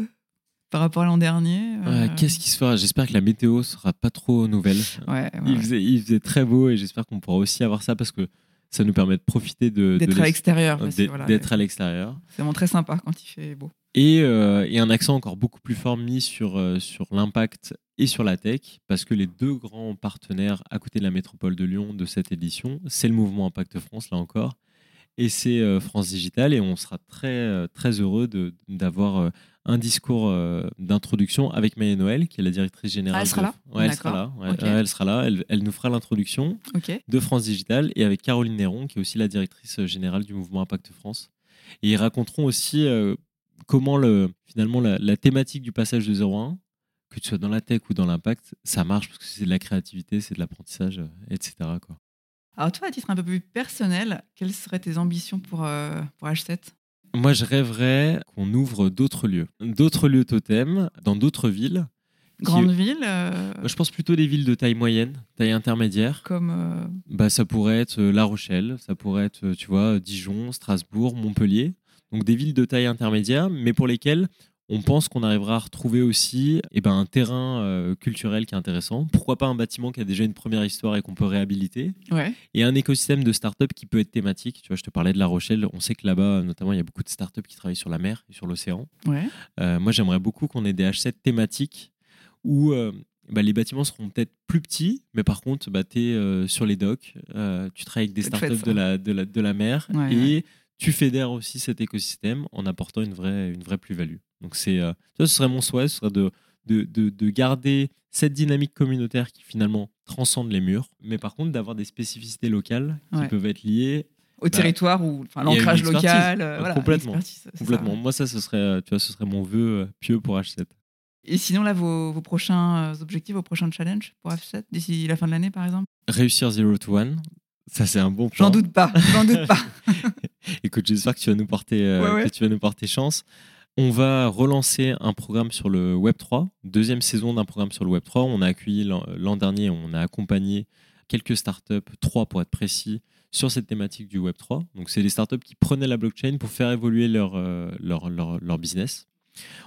par rapport à l'an dernier euh, Ouais, Qu'est-ce qui se fera? J'espère que la météo sera pas trop nouvelle. Ouais, il, faisait, il faisait très beau et j'espère qu'on pourra aussi avoir ça parce que ça nous permet de profiter de, D'être à l'extérieur. aussi, d'être voilà. d'être à l'extérieur. C'est vraiment très sympa quand il fait beau. Et, euh, et un accent encore beaucoup plus fort mis sur, euh, sur l'impact et sur la tech, parce que les deux grands partenaires à côté de la métropole de Lyon de cette édition, c'est le mouvement Impact France, là encore, et c'est euh, France Digital, et on sera très, très heureux d'avoir un discours d'introduction avec Maë Noël, qui est la directrice générale. Ah, elle sera de- là Ouais, elle sera là. Ouais, elle sera là. Elle, elle nous fera l'introduction de France Digital et avec Caroline Néron, qui est aussi la directrice générale du mouvement Impact France. Et ils raconteront aussi comment le, finalement la, la thématique du passage de 0 à 1, que tu sois dans la tech ou dans l'impact, ça marche parce que c'est de la créativité, c'est de l'apprentissage, euh, etc. Quoi. Alors toi, à titre un peu plus personnel, quelles seraient tes ambitions pour, euh, pour H7 Moi, je rêverais qu'on ouvre d'autres lieux, d'autres lieux totems dans d'autres villes. qui- Grande ville euh, je pense plutôt des villes de taille moyenne, taille intermédiaire. comme euh, Bah, ça pourrait être La Rochelle, ça pourrait être, tu vois, Dijon, Strasbourg, Montpellier. Donc des villes de taille intermédiaire, mais pour lesquelles on pense qu'on arrivera à retrouver aussi eh ben, un terrain euh, culturel qui est intéressant. Pourquoi pas un bâtiment qui a déjà une première histoire et qu'on peut réhabiliter ouais. Et un écosystème de start-up qui peut être thématique. Tu vois, je te parlais de La Rochelle. On sait que là-bas, notamment, il y a beaucoup de start-up qui travaillent sur la mer et sur l'océan. Ouais. Euh, moi, j'aimerais beaucoup qu'on ait des H7 thématiques où euh, bah, les bâtiments seront peut-être plus petits, mais par contre, bah, tu es sur les docks, tu travailles avec des ça. de la, de, la, de la mer Ouais, et. Tu fédères aussi cet écosystème en apportant une vraie, une vraie plus-value. Donc, c'est, euh, ça, ce serait mon souhait, ce serait de, de, de, de garder cette dynamique communautaire qui finalement transcende les murs, mais par contre d'avoir des spécificités locales qui Ouais. peuvent être liées Au territoire ou enfin, Bah, l'ancrage local. euh, voilà, complètement. ça. complètement. Moi, ça, ce serait, tu vois, ce serait mon vœu euh, pieux pour H7. Et sinon, là, vos, vos prochains objectifs, vos prochains challenges pour H7 d'ici la fin de l'année, par exemple? Réussir 0 to 1, ça c'est un bon plan. J'en doute pas, j'en doute pas. (laughs) (laughs) Écoute, j'espère que tu vas nous porter, euh, Ouais, ouais. que tu vas nous porter chance. On va relancer un programme sur le Web3, deuxième saison d'un programme sur le Web3. On a accueilli l'an dernier, on a accompagné quelques startups, trois pour être précis, sur cette thématique du Web3. Donc, c'est des startups qui prenaient la blockchain pour faire évoluer leur, euh, leur, leur, leur, business.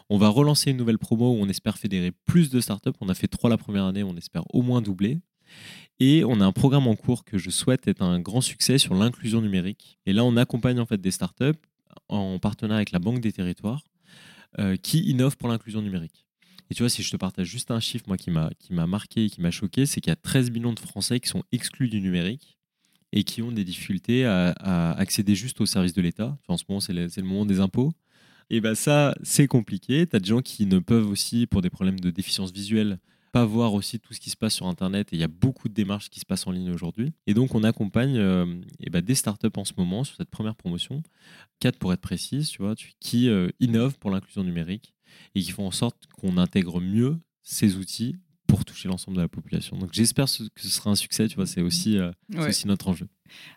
On va relancer une nouvelle promo où on espère fédérer plus de startups. On a fait trois la première année, on espère au moins doubler. Et on a un programme en cours que je souhaite être un grand succès sur l'inclusion numérique. Et là, on accompagne en fait des startups en partenariat avec la Banque des Territoires euh, qui innove pour l'inclusion numérique. Et tu vois, si je te partage juste un chiffre, moi, qui m'a, qui m'a marqué et qui m'a choqué, c'est qu'il y a 13 millions de Français qui sont exclus du numérique et qui ont des difficultés à, accéder juste aux services de l'État. en ce moment, c'est le, le, moment des impôts. Et bien ça, c'est compliqué. Tu as des gens qui ne peuvent aussi, pour des problèmes de déficience visuelle, pas voir aussi tout ce qui se passe sur Internet. Et il y a beaucoup de démarches qui se passent en ligne aujourd'hui. Et donc, on accompagne euh, et bah, des startups en ce moment sur cette première promotion, quatre pour être précise, tu vois, qui euh, innovent pour l'inclusion numérique et qui font en sorte qu'on intègre mieux ces outils pour toucher l'ensemble de la population. Donc j'espère que ce sera un succès, tu vois, c'est aussi, euh, aussi notre enjeu.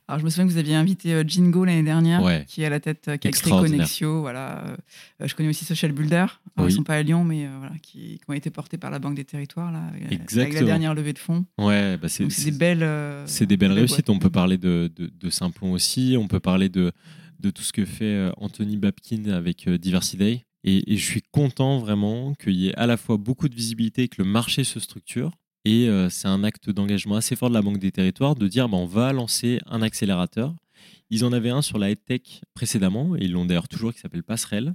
Alors je me souviens que vous aviez invité euh, Jingo l'année dernière, qui est à la tête, euh, qui a créé Connexio. Voilà. je connais aussi Social Builder. Ils ne sont pas à Lyon, mais voilà, qui, ont été portés par la Banque des Territoires là, avec, la dernière levée de fonds. Ouais, bah c'est des belles. c'est des belles réussites. On peut parler de, de, de, Simplon aussi. On peut parler de, de tout ce que fait Anthony Babkin avec Diversity et, je suis content vraiment qu'il y ait à la fois beaucoup de visibilité, que le marché se structure. Et euh, c'est un acte d'engagement assez fort de la Banque des Territoires de dire bah, on va lancer un accélérateur. Ils en avaient un sur la tech précédemment, et ils l'ont d'ailleurs toujours, qui s'appelle Passerelle.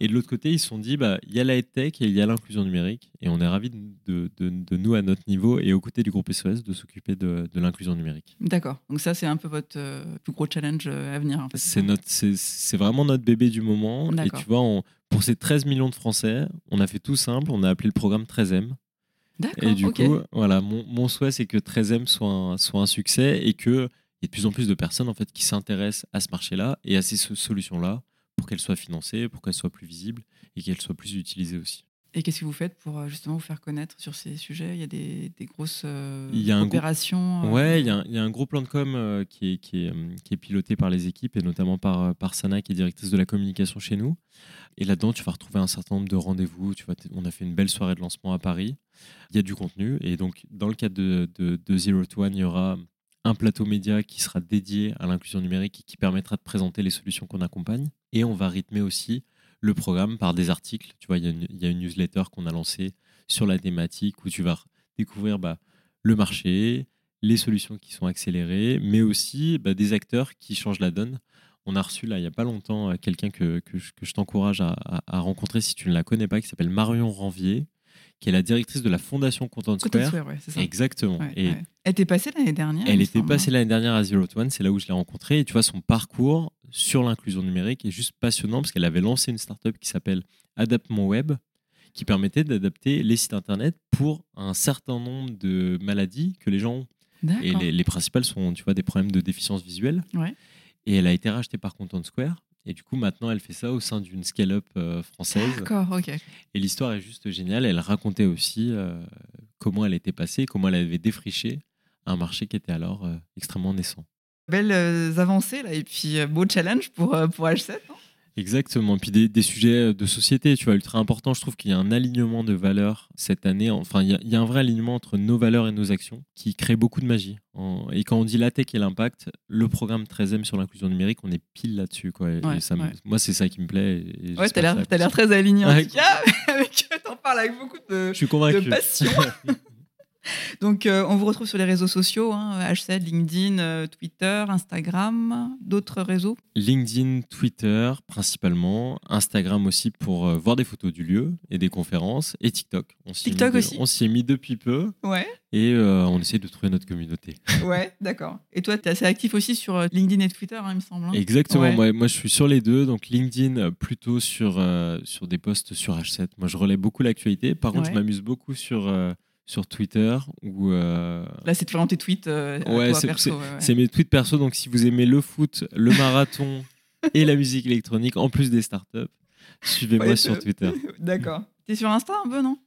Et de l'autre côté, ils se sont dit, bah, il y a la tech et il y a l'inclusion numérique. Et on est ravis de, de, nous, à notre niveau et aux côtés du groupe SOS, de s'occuper de, l'inclusion numérique. D'accord. Donc ça, c'est un peu votre euh, plus gros challenge euh, à venir. En fait. C'est vraiment notre bébé du moment. Et tu vois, pour ces 13 millions de Français, on a fait tout simple. On a appelé le programme 13M. Et du coup, voilà, mon, mon souhait, c'est que 13M soit un, soit un succès et qu'il y ait de plus en plus de personnes en fait, qui s'intéressent à ce marché-là et à ces solutions-là pour qu'elle soit financée, pour qu'elle soit plus visible et qu'elle soit plus utilisée aussi. Et qu'est-ce que vous faites pour euh, justement vous faire connaître sur ces sujets? Il y a des, des grosses euh, il y a opérations euh, Ouais, il y, a, il y, a un gros plan de com qui, est, qui, est, qui, est, piloté par les équipes et notamment par, par Sana, qui est directrice de la communication chez nous. Et là-dedans, tu vas retrouver un certain nombre de rendez-vous. Tu vois, on a fait une belle soirée de lancement à Paris. Il y a du contenu. Et donc, dans le cadre de, de, de Zero to One, il y aura un plateau média qui sera dédié à l'inclusion numérique et qui permettra de présenter les solutions qu'on accompagne. Et on va rythmer aussi le programme par des articles. Tu vois, il y, a une newsletter qu'on a lancée sur la thématique où tu vas découvrir bah, le marché, les solutions qui sont accélérées, mais aussi bah, des acteurs qui changent la donne. On a reçu là il n'y a pas longtemps euh, quelqu'un que, je, t'encourage à, à, rencontrer si tu ne la connais pas, qui s'appelle Marion Ranvier, qui est la directrice de la fondation Content Square. Exactement. et Elle était passée l'année dernière. Elle était passée l'année dernière à Zero to One, c'est là où je l'ai rencontrée. Et tu vois, son parcours sur l'inclusion numérique est juste passionnant parce qu'elle avait lancé une startup qui s'appelle Adapt Mon Web, qui permettait d'adapter les sites internet pour un certain nombre de maladies que les gens ont. Et les, les, principales sont, tu vois, des problèmes de déficience visuelle. Et elle a été rachetée par Content Square. Et du coup, maintenant, elle fait ça au sein d'une scale-up euh, française. D'accord, ok. Et l'histoire est juste géniale. Elle racontait aussi euh, comment elle était passée, comment elle avait défriché un marché qui était alors euh, extrêmement naissant. Belles avancées, là, et puis beau challenge pour, pour H7. Exactement. Puis des, sujets de société, tu vois, ultra important. Je trouve qu'il y a un alignement de valeurs cette année. Enfin, il y, a, un vrai alignement entre nos valeurs et nos actions qui crée beaucoup de magie. et quand on dit la tech et l'impact, le programme 13M sur l'inclusion numérique, on est pile là-dessus. Quoi. Moi, c'est ça qui me plaît. Et ouais, t'as l'air très aligné en tout cas. (laughs) T'en parles avec beaucoup de, Je suis convaincu. de passion. (laughs) (laughs) Donc, euh, on vous retrouve sur les réseaux sociaux, hein, H7, LinkedIn, euh, Twitter, Instagram, d'autres réseaux? LinkedIn, Twitter principalement, Instagram aussi pour euh, voir des photos du lieu et des conférences, et TikTok. On TikTok aussi On s'y est mis depuis peu. Ouais. Et on essaie de trouver notre communauté. (laughs) ouais, d'accord. Et toi, tu es assez actif aussi sur LinkedIn et Twitter, hein, il me semble. Hein? Exactement. Moi, moi, je suis sur les deux. Donc, LinkedIn, plutôt sur, sur des posts sur H7. Moi, je relais beaucoup l'actualité. Par contre, je m'amuse beaucoup sur sur Twitter ou euh, là c'est vraiment tes tweets euh, ouais, c'est mes tweets perso donc si vous aimez le foot le (laughs) marathon et la musique électronique en plus des startups suivez-moi sur Twitter (laughs) d'accord t'es sur Insta un peu non?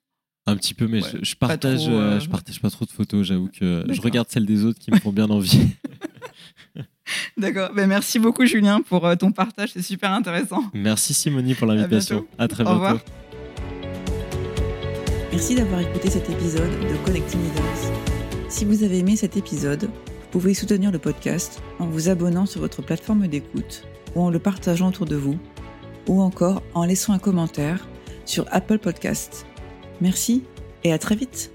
Un petit peu mais je, partage euh, je partage pas trop de photos j'avoue que je regarde celles des autres qui me font bien envie (laughs) D'accord. Ben, merci beaucoup, Julien, pour euh, ton partage. C'est super intéressant. Merci, Simonie, pour l'invitation. À, très bientôt. Merci d'avoir écouté cet épisode de Connecting Leaders. Si vous avez aimé cet épisode, vous pouvez soutenir le podcast en vous abonnant sur votre plateforme d'écoute ou en le partageant autour de vous ou encore en laissant un commentaire sur Apple Podcasts. Merci et à très vite